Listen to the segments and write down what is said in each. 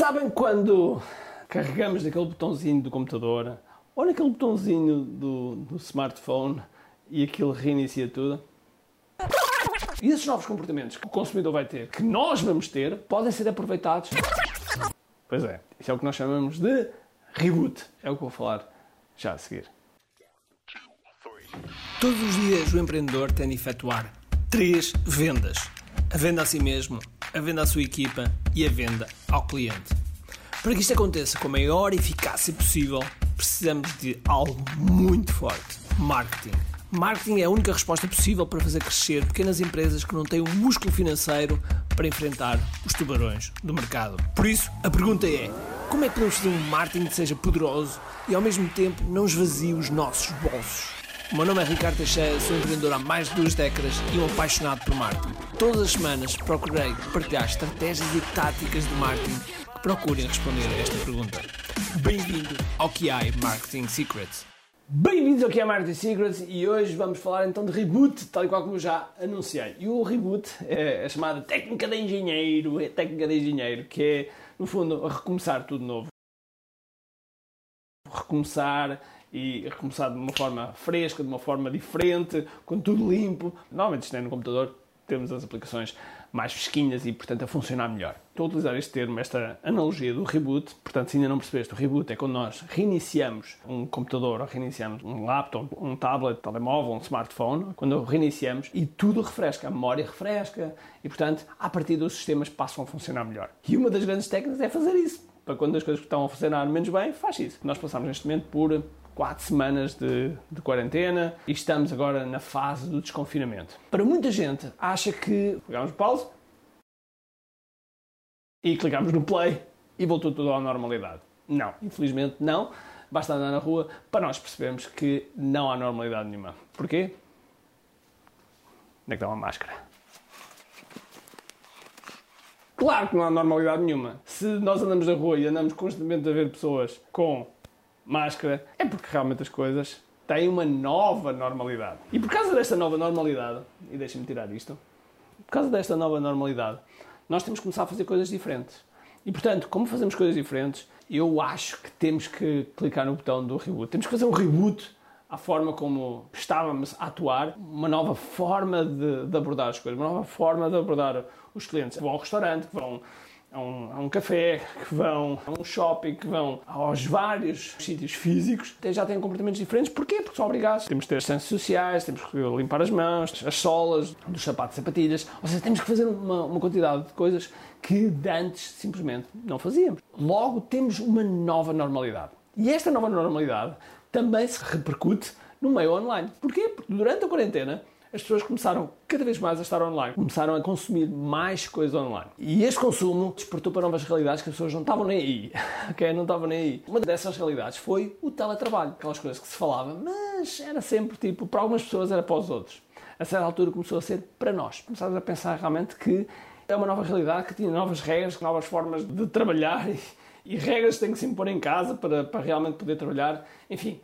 Sabem quando carregamos naquele botãozinho do computador ou naquele botãozinho do, do smartphone e aquilo reinicia tudo? E esses novos comportamentos que o consumidor vai ter, que nós vamos ter, podem ser aproveitados. Pois é, isso é o que nós chamamos de reboot. É o que vou falar já a seguir. Todos os dias o empreendedor tem de efetuar três vendas: a venda a si mesmo, a venda à sua equipa e a venda ao cliente. Para que isto aconteça com a maior eficácia possível, precisamos de algo muito forte: marketing. Marketing é a única resposta possível para fazer crescer pequenas empresas que não têm o um músculo financeiro para enfrentar os tubarões do mercado. Por isso, a pergunta é: como é que podemos fazer um marketing que seja poderoso e ao mesmo tempo não esvazie os nossos bolsos? O meu nome é Ricardo Teixeira, sou empreendedor há mais de duas décadas e um apaixonado por marketing. Todas as semanas procurei partilhar estratégias e táticas de marketing que procurem responder a esta pergunta. Bem-vindo ao QI Marketing Secrets. Bem-vindos ao QI Marketing Secrets e hoje vamos falar então de reboot, tal e qual como já anunciei. E o reboot é a chamada técnica de engenheiro, é técnica de engenheiro, que é, no fundo, recomeçar tudo novo. Recomeçar e recomeçar de uma forma fresca, de uma forma diferente, com tudo limpo. Normalmente isto é no computador, temos as aplicações mais fresquinhas e, portanto, a funcionar melhor. Estou a utilizar este termo, esta analogia do reboot. Portanto, se ainda não percebeste, o reboot é quando nós reiniciamos um computador, ou reiniciamos um laptop, um tablet, um telemóvel, um smartphone, quando reiniciamos e tudo refresca, a memória refresca e, portanto, a partir dos sistemas passam a funcionar melhor. E uma das grandes técnicas é fazer isso. Para quando as coisas estão a funcionar menos bem, faz isso. Nós passamos neste momento por quatro semanas de, de, quarentena e estamos agora na fase do desconfinamento. Para muita gente, acha que pegamos pause e clicamos no play e voltou tudo à normalidade. Não, infelizmente não. Basta andar na rua para nós percebermos que não há normalidade nenhuma. Porquê? Onde é que está uma máscara? Claro que não há normalidade nenhuma. Se nós andamos na rua e andamos constantemente a ver pessoas com máscara, é porque realmente as coisas têm uma nova normalidade. E por causa desta nova normalidade, e deixem-me tirar isto, por causa desta nova normalidade, nós temos que começar a fazer coisas diferentes. E portanto, como fazemos coisas diferentes, eu acho que temos que clicar no botão do reboot. Temos que fazer um reboot à forma como estávamos a atuar, uma nova forma de, de abordar as coisas, uma nova forma de abordar os clientes. Vão ao restaurante, vão a um, a um, café, que vão a um shopping, que vão aos vários sítios físicos, já têm comportamentos diferentes. Porquê? Porque são obrigados. Temos que ter as ciências sociais, temos que limpar as mãos, as solas dos sapatos e sapatilhas. Ou seja, temos que fazer uma, uma quantidade de coisas que antes simplesmente não fazíamos. Logo, temos uma nova normalidade. E esta nova normalidade também se repercute no meio online. Porquê? Porque durante a quarentena as pessoas começaram cada vez mais a estar online, começaram a consumir mais coisas online. E este consumo despertou para novas realidades que as pessoas não estavam nem aí, ok? Não estavam nem aí. Uma dessas realidades foi o teletrabalho, aquelas coisas que se falava, mas era sempre tipo, para algumas pessoas era para os outros. A certa altura começou a ser para nós. Começámos a pensar realmente que é uma nova realidade, que tinha novas regras, novas formas de trabalhar e, regras têm que se impor em casa para, para realmente poder trabalhar. Enfim,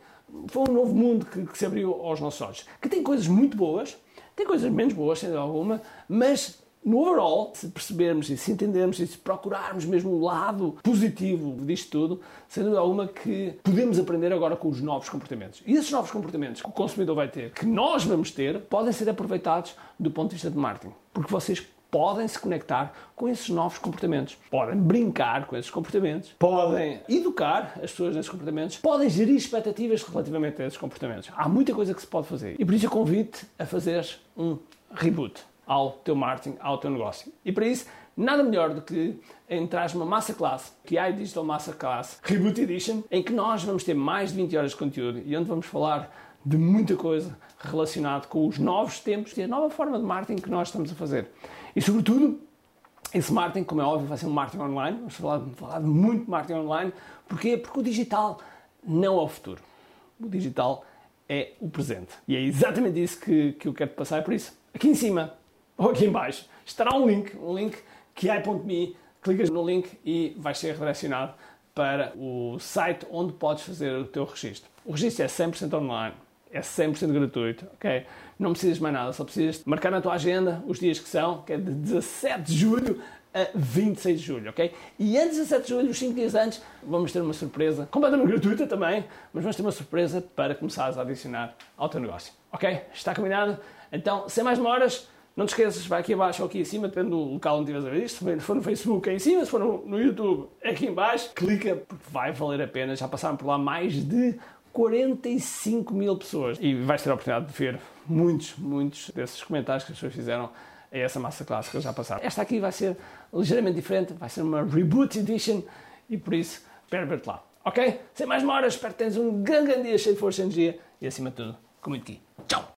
foi um novo mundo que, que, se abriu aos nossos olhos. Que tem coisas muito boas, tem coisas menos boas, sem alguma, mas no overall, se percebermos e se entendermos e se procurarmos mesmo o lado positivo disto tudo, sem dúvida alguma que podemos aprender agora com os novos comportamentos. E esses novos comportamentos que o consumidor vai ter, que nós vamos ter, podem ser aproveitados do ponto de vista de marketing. Porque vocês podem se conectar com esses novos comportamentos, podem brincar com esses comportamentos, podem. Educar as pessoas nesses comportamentos, podem gerir expectativas relativamente a esses comportamentos. Há muita coisa que se pode fazer. E por isso eu convido a fazer um reboot ao teu marketing, ao teu negócio. E para isso, nada melhor do que entrar numa masterclass, que é a Digital Masterclass Reboot Edition, em que nós vamos ter mais de 20 horas de conteúdo e onde vamos falar de muita coisa relacionada com os novos tempos e a nova forma de marketing que nós estamos a fazer. E, sobretudo, esse marketing, como é óbvio, vai ser um marketing online. Vamos falar, falar de muito marketing online. Porquê? Porque o digital não é o futuro. O digital é o presente. E é exatamente isso que, que eu quero te passar. Por isso, aqui em cima ou aqui em baixo estará um link, um link que é.me. Clicas no link e vais ser redirecionado para o site onde podes fazer o teu registro. O registro é 100% online é 100% gratuito, ok? Não precisas mais nada, só precisas marcar na tua agenda os dias que são, que é de 17 de julho a 26 de julho, ok? E antes de 7 de julho, os 5 dias antes, vamos ter uma surpresa, completamente gratuita também, mas vamos ter uma surpresa para começares a adicionar ao teu negócio, ok? Está combinado? Então, sem mais demoras, não te esqueças, vai aqui abaixo ou aqui em cima, depende do local onde estiveres a ver isto. Se for no Facebook, é em cima. Se for no, no YouTube, é aqui em baixo. Clica, porque vai valer a pena. Já passaram por lá mais de 45 mil pessoas. E vais ter a oportunidade de ver muitos, muitos desses comentários que as pessoas fizeram a essa massa clássica já passaram. Esta aqui vai ser ligeiramente diferente, vai ser uma Reboot Edition e por isso espero ver-te lá. Ok? Sem mais demoras, espero que tenhas um grande, grande dia cheio de força e energia e acima de tudo, com muito aqui. Tchau!